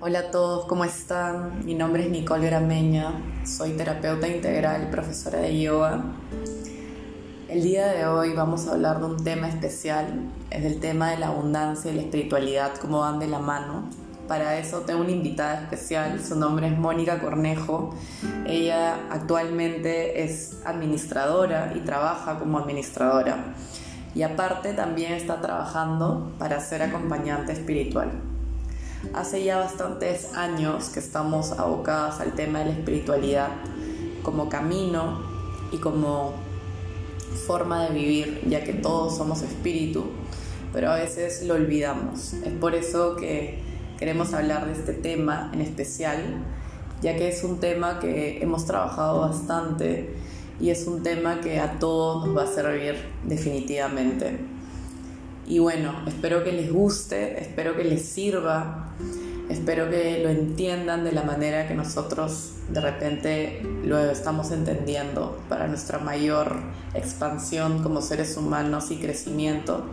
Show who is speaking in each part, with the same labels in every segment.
Speaker 1: Hola a todos, ¿cómo están? Mi nombre es Nicole Grameña, soy terapeuta integral profesora de yoga. El día de hoy vamos a hablar de un tema especial, es el tema de la abundancia y la espiritualidad, cómo van de la mano. Para eso tengo una invitada especial, su nombre es Mónica Cornejo. Ella actualmente es administradora y trabaja como administradora. Y aparte también está trabajando para ser acompañante espiritual. Hace ya bastantes años que estamos abocadas al tema de la espiritualidad como camino y como forma de vivir, ya que todos somos espíritu, pero a veces lo olvidamos. Es por eso que queremos hablar de este tema en especial, ya que es un tema que hemos trabajado bastante y es un tema que a todos nos va a servir definitivamente. Y bueno, espero que les guste, espero que les sirva, espero que lo entiendan de la manera que nosotros de repente lo estamos entendiendo para nuestra mayor expansión como seres humanos y crecimiento.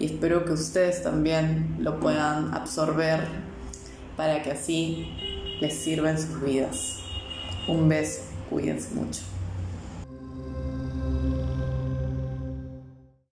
Speaker 1: Y espero que ustedes también lo puedan absorber para que así les sirva en sus vidas. Un beso, cuídense mucho.